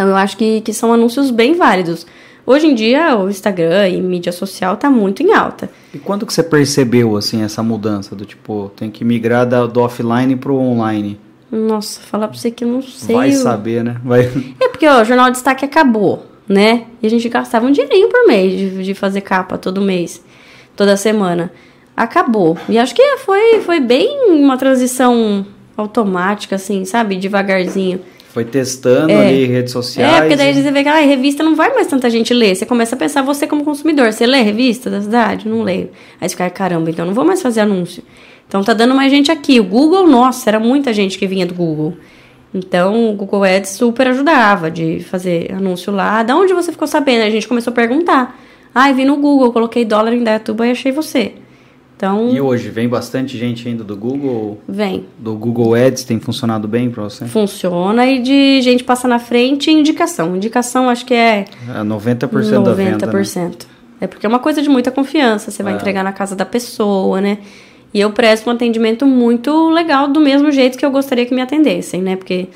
Então eu acho que, que são anúncios bem válidos. Hoje em dia, o Instagram e mídia social tá muito em alta. E quando que você percebeu, assim, essa mudança do tipo, tem que migrar da, do offline pro online? Nossa, falar pra você que eu não sei. Vai o- saber, né? Vai... É porque ó, o Jornal de Destaque acabou, né? E a gente gastava um dinheirinho por mês de, de fazer capa todo mês, toda semana. Acabou. E acho que foi, foi bem uma transição automática, assim, sabe? Devagarzinho. Foi testando É. ali redes sociais. É, porque daí e- você vê que ah, revista não vai mais tanta gente ler. Você começa a pensar você como consumidor. Você lê revista da cidade? Não leio. Aí você fica, "Ai, caramba, então não vou mais fazer anúncio. Então tá dando mais gente aqui. O Google, nossa, era muita gente que vinha do Google. Então o Google Ads super ajudava de fazer anúncio lá. Da onde você ficou sabendo? A gente começou a perguntar. Ai, vi no Google, coloquei dólar em Dayatuba e achei você. Então, E hoje, vem bastante gente ainda do Google? vem. Do Google Ads tem funcionado bem pra você? Funciona e de gente passar na frente e indicação. Indicação acho que é É 90% da venda, né? 90%. É porque é uma coisa de muita confiança. Você vai É. entregar na casa da pessoa, né? E eu presto um atendimento muito legal, do mesmo jeito que eu gostaria que me atendessem, né? Porque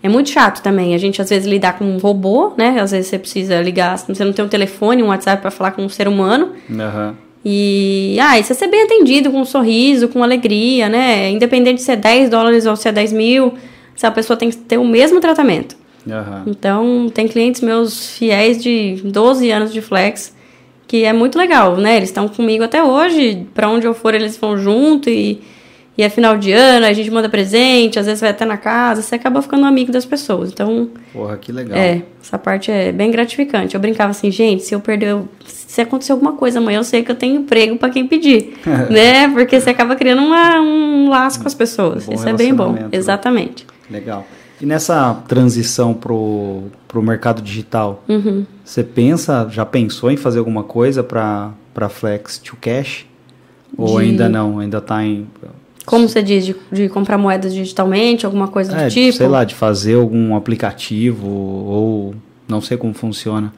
é muito chato também. A gente às vezes lidar com um robô, né? Às vezes você precisa ligar, você não tem um telefone, um WhatsApp para falar com um ser humano. Aham. E, ah, e você ser bem atendido, com um sorriso, com alegria, né? Independente se é 10 dólares ou se é 10 mil, essa pessoa tem que ter o mesmo tratamento. Aham. Então, tem clientes meus fiéis de 12 anos de flex, que é muito legal, né? Eles estão comigo até hoje, pra onde eu for eles vão junto e, e é final de ano, a gente manda presente, às vezes vai até na casa, você acaba ficando amigo das pessoas. Então, Porra, que legal. é, essa parte é bem gratificante. Eu brincava assim, gente, se eu perder, se acontecer alguma coisa amanhã, eu sei que eu tenho emprego pra quem pedir, *laughs* né? Porque você acaba criando uma- um laço com as pessoas. Um Isso é bem bom, né? exatamente. Legal. E nessa transição pro, pro mercado digital, Uhum. você pensa, já pensou em fazer alguma coisa para para Flex to Cash? Ou De- ainda não? Ainda tá em. Como você diz, de, de comprar moedas digitalmente, alguma coisa É, do tipo? sei lá, de fazer algum aplicativo ou não sei como funciona.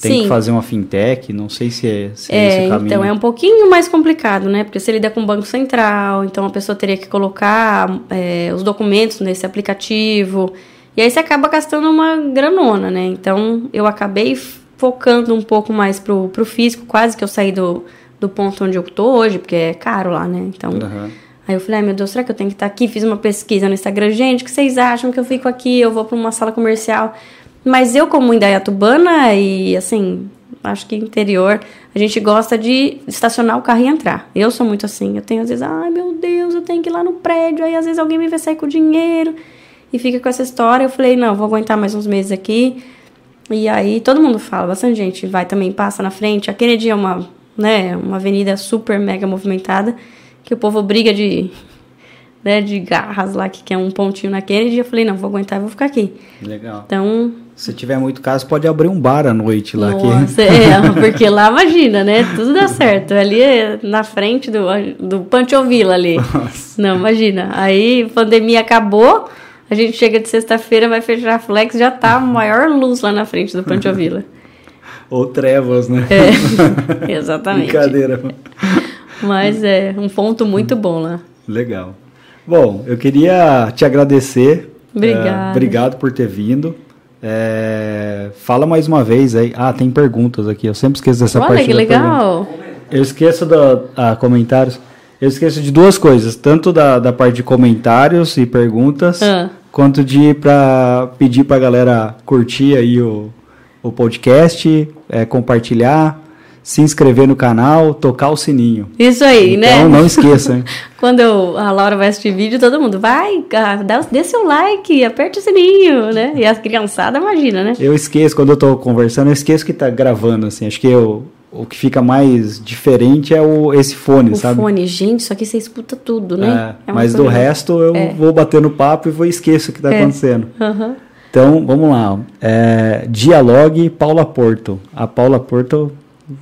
Tem Sim. que fazer uma fintech, não sei se é, se é É, esse o caminho. então é um pouquinho mais complicado, né? Porque você lida com o Banco Central, então a pessoa teria que colocar é, os documentos nesse aplicativo. E aí você acaba gastando uma granona, né? Então eu acabei focando um pouco mais pro, pro físico, quase que eu saí do, do ponto onde eu tô hoje, porque é caro lá, né? Então. Aham. Aí eu falei, ai meu Deus, será que eu tenho que estar aqui? Fiz uma pesquisa no Instagram, gente, o que vocês acham que eu fico aqui? Eu vou para uma sala comercial. Mas eu, como Indaiatubana e assim, acho que interior, a gente gosta de estacionar o carro e entrar. Eu sou muito assim, eu tenho às vezes, ai meu Deus, eu tenho que ir lá no prédio, aí às vezes alguém me vê sair com dinheiro e fica com essa história. Eu falei, não, vou aguentar mais uns meses aqui. E aí todo mundo fala, bastante gente vai também, passa na frente. A Kennedy é uma, né, uma avenida super mega movimentada, que o povo briga de, né, de garras lá, que quer um pontinho na Kennedy. Eu falei, não, vou aguentar, eu vou ficar aqui. Legal. Então, Se tiver muito caso, pode abrir um bar à noite lá. nossa, é, *laughs* porque lá, imagina, né, tudo dá certo. Ali é na frente do, do Panchovila ali. Não, imagina. Aí, pandemia acabou, a gente chega de sexta-feira, vai fechar a flex, já tá a maior luz lá na frente do Panchovila. *laughs* Ou trevas, né? É, *laughs* exatamente. Brincadeira. Mas é um ponto muito bom lá. Legal. Bom, eu queria te agradecer. Obrigada. É, obrigado por ter vindo. É, fala mais uma vez aí. Ah, tem perguntas aqui. Eu sempre esqueço dessa Olha parte. que da pergunta. legal. Eu esqueço da ah, comentários. Eu esqueço de duas coisas, tanto da, da parte de comentários e perguntas, Ah. quanto de para pedir pra galera curtir aí o, o podcast, é, compartilhar, se inscrever no canal, tocar o sininho. Isso aí, né? Então não esqueça, hein? *laughs* Quando eu- a Laura vai assistir vídeo, todo mundo vai, ah, dá, dê seu like, aperte o sininho, né? E as criançadas, imagina, né? Eu esqueço, quando eu tô conversando, eu esqueço que tá gravando, assim. Acho que eu, o que fica mais diferente é o, esse fone, O sabe? fone, gente, só que você escuta tudo, né? É, É mas do resto eu É. vou batendo papo e vou esqueço o que tá É. acontecendo. Aham. Então, vamos lá. É, Dialogue Paula Porto. A Paula Porto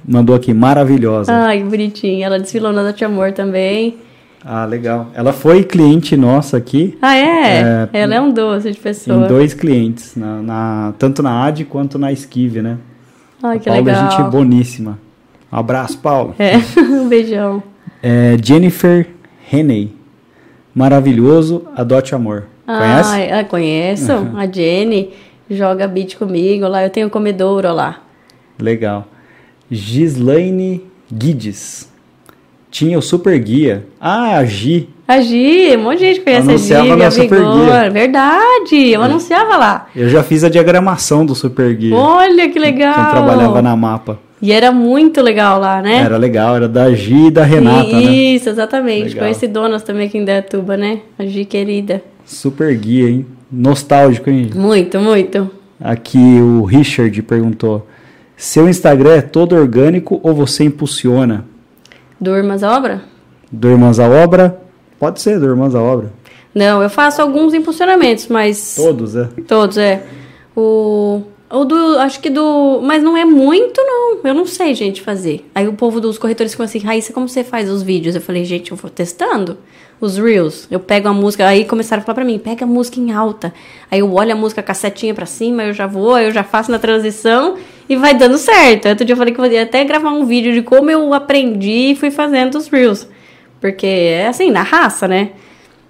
mandou aqui, maravilhosa. Ai, bonitinha. Ela desfilou na Date Amor também. Ah, legal. Ela foi cliente nossa aqui, Ah, é? É, Ela é um doce de pessoa. em dois clientes, na, na- tanto na AD quanto na Esquive, né? Ai, A que Paula legal. é gente boníssima. Um abraço, Paula. É, *laughs* um beijão. É, Jennifer Heney. Maravilhoso, adote amor. Conhece? Ai, ah, conheço. A Jenny joga beat comigo lá. Eu tenho comedouro lá. Legal. Gislaine Guides. Tinha o Super Guia. Ah, a Gi. A Gi, um monte de gente conhece Anunciava a Gi, na Super. Guia. Verdade, eu anunciava lá. Eu já fiz a diagramação do Super Guia. Olha que legal. Quando trabalhava na mapa. E era muito legal lá, né? Era legal, era da Gi e da Renata, né? Isso, exatamente. Legal. Conheci donas também aqui em Dayatuba, né? A Gi querida. Super Guia, hein? Nostálgico, hein? Muito, muito. Aqui o Richard perguntou: Seu Instagram é todo orgânico ou você impulsiona? Durmas a obra? Durmas a obra? Pode ser, Durmas a obra. Não, eu faço alguns impulsionamentos, mas. Todos, é. Todos, é. O. O do. Acho que do. Mas não é muito, não. Eu não sei, gente, fazer. Aí o povo dos corretores ficou assim, Raíssa, como você faz os vídeos? Eu falei, gente, eu vou testando. Os Reels. Eu pego a música. Aí começaram a falar pra mim, pega a música em alta. Aí eu olho a música, a cassetinha pra cima, eu já vou, eu já faço na transição e vai dando certo. Outro dia eu falei que eu ia até gravar um vídeo de como eu aprendi e fui fazendo os Reels. Porque é assim, na raça, né?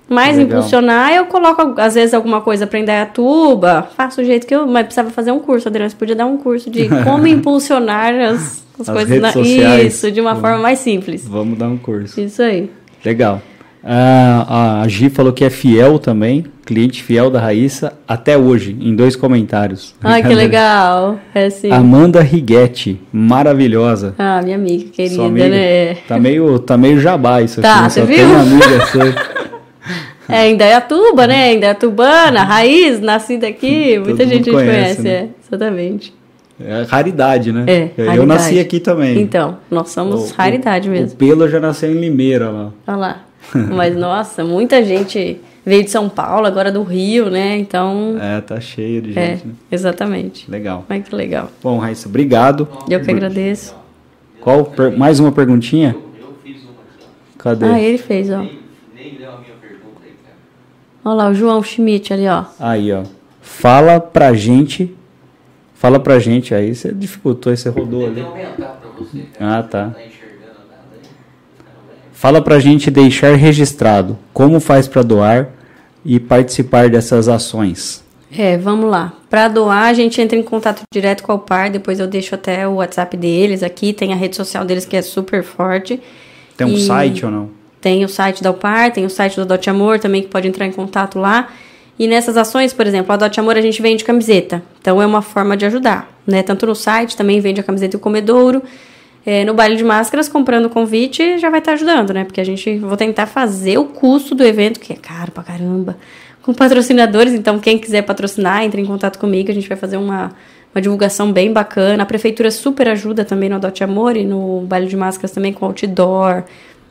Mas Legal. impulsionar, eu coloco, às vezes, alguma coisa pra Indaiatuba, faço o jeito que eu. Mas precisava fazer um curso, Adriano. Você podia dar um curso de *laughs* como impulsionar as, as, As coisas redes na. sociais. Isso, de uma Vamos. forma mais simples. Vamos dar um curso. Isso aí. Legal. Ah, a Gi falou que é fiel também, cliente fiel da Raíssa, até hoje, em dois comentários. Ai, que legal. É sim. Amanda Righetti, maravilhosa. Ah, minha amiga querida, Sua amiga. né? Tá meio, tá meio jabá isso Tá, aqui. né? você Só viu? tem uma amiga sua. É, *laughs* Indaiatuba, né? Indaiatubana, raiz, nascida aqui. Todo Muita gente conhece, conhece, né? é. Exatamente. É raridade, né? É, Eu raridade. nasci aqui também. Então, nós somos O- raridade mesmo. O Pelo já nasceu em Limeira lá. Olha lá. *laughs* Mas, nossa, muita gente veio de São Paulo, agora do Rio, né? Então, É, tá cheio de é, gente, né? exatamente. Legal. Ai, que legal. Bom, Raíssa, obrigado. Eu que agradeço. Qual? per- Mais uma perguntinha? Cadê? Ah, ele fez, ó. Olha lá, o João Schmidt ali, ó. Aí, ó. Fala pra gente. Fala pra gente. Aí você dificultou, aí você rodou ali. Ah, tá. Fala pra gente deixar registrado como faz pra doar e participar dessas ações. É, vamos lá. Para doar, a gente entra em contato direto com o par, depois eu deixo até o WhatsApp deles aqui, tem a rede social deles que é super forte. Tem um E site ou não? Tem o site da UPAR, tem o site do Adote Amor também, que pode entrar em contato lá. E nessas ações, por exemplo, o Adote Amor a gente vende camiseta. Então é uma forma de ajudar, né? Tanto no site também vende a camiseta e o comedouro. É, no baile de máscaras, comprando convite, já vai estar ajudando, né? Porque a gente vou tentar fazer o custo do evento, que é caro pra caramba, com patrocinadores. Então, quem quiser patrocinar, entre em contato comigo. A gente vai fazer uma, uma divulgação bem bacana. A prefeitura super ajuda também no Adote Amor e no baile de máscaras também com outdoor.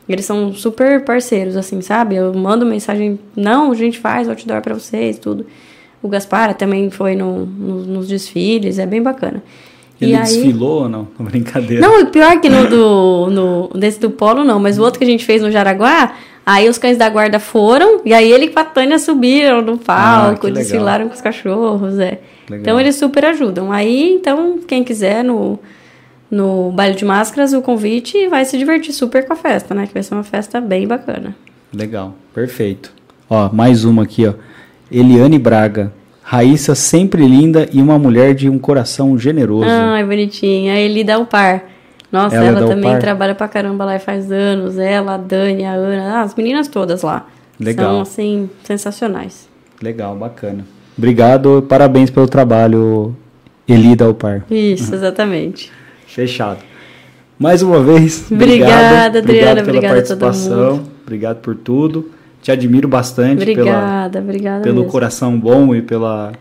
Eles são super parceiros, assim, sabe? Eu mando mensagem, não, a gente faz outdoor pra vocês, tudo. O Gaspar também foi no, no- nos desfiles, é bem bacana. Ele e aí, desfilou ou não? Brincadeira. não, pior que no do, no, desse do Polo não, mas o outro que a gente fez no Jaraguá, aí os cães da guarda foram, e aí ele com a Tânia subiram no palco, Ah, desfilaram com os cachorros, é. Legal. Então eles super ajudam. Aí, então, quem quiser no, no baile de máscaras, o convite vai se divertir super com a festa, né? Que vai ser uma festa bem bacana. Legal, perfeito. Ó, mais uma aqui, ó. Eliane Braga. Raíssa sempre linda e uma mulher de um coração generoso. Ai, bonitinha. A Eli dá o par. Nossa, Ela é ela, também trabalha pra caramba lá e faz anos. Ela, a Dani, a Ana, ah, as meninas todas lá. Legal. São, assim, sensacionais. Legal, bacana. Obrigado, parabéns pelo trabalho, Eli da UPAR. Isso, exatamente. *laughs* Fechado. Mais uma vez, Obrigada, obrigado, Adriana, obrigado pela obrigada a todo participação, obrigado por tudo. Te admiro bastante pela, Obrigada, obrigada pelo mesmo. coração bom e pela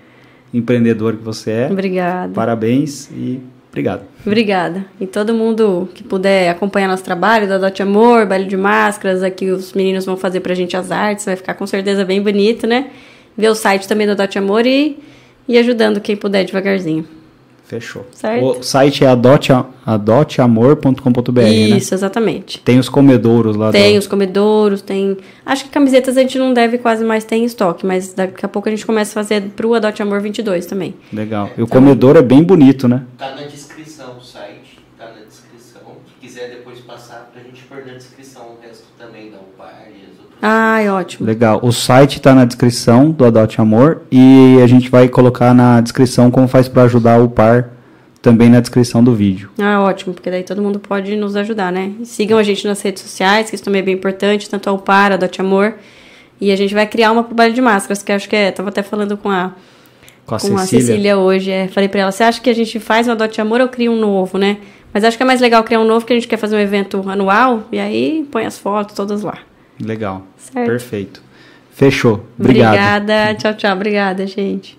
empreendedor que você é. Obrigada. Parabéns e obrigado. Obrigada. E todo mundo que puder acompanhar nosso trabalho, da Dote Amor, baile de máscaras, aqui os meninos vão fazer pra gente as artes, vai ficar com certeza bem bonito, né? Ver o site também da Dote Amor e, e ajudando quem puder devagarzinho. Fechou. Certo. O site é adote, adoteamor.com.br, né? Isso, exatamente. Tem os comedouros lá. Tem do... os comedouros, tem. Acho que camisetas a gente não deve quase mais ter em estoque, mas daqui a pouco a gente começa a fazer pro Adote Amor 22 também. Legal. E o comedor é bem bonito, né? Tá na descrição o site, tá na descrição. Se quiser depois passar pra gente pôr na descrição o resto também da UPAR e as outras. Ai, ótimo. Legal. O site está na descrição do Adote Amor e a gente vai colocar na descrição como faz para ajudar o par também na descrição do vídeo. Ah, ótimo, porque daí todo mundo pode nos ajudar, né? E sigam a gente nas redes sociais, que isso também é bem importante, tanto ao Par, Adote Amor. E a gente vai criar uma pro baile de máscaras, que acho que é. Tava até falando com a, Com a com a Cecília. Cecília hoje. É, falei pra ela, você acha que a gente faz um Adote Amor ou cria um novo, né? Mas acho que é mais legal criar um novo, porque a gente quer fazer um evento anual, e aí põe as fotos todas lá. Legal. Certo. Perfeito. Fechou. Obrigado. Obrigada. Tchau, tchau. Obrigada, gente.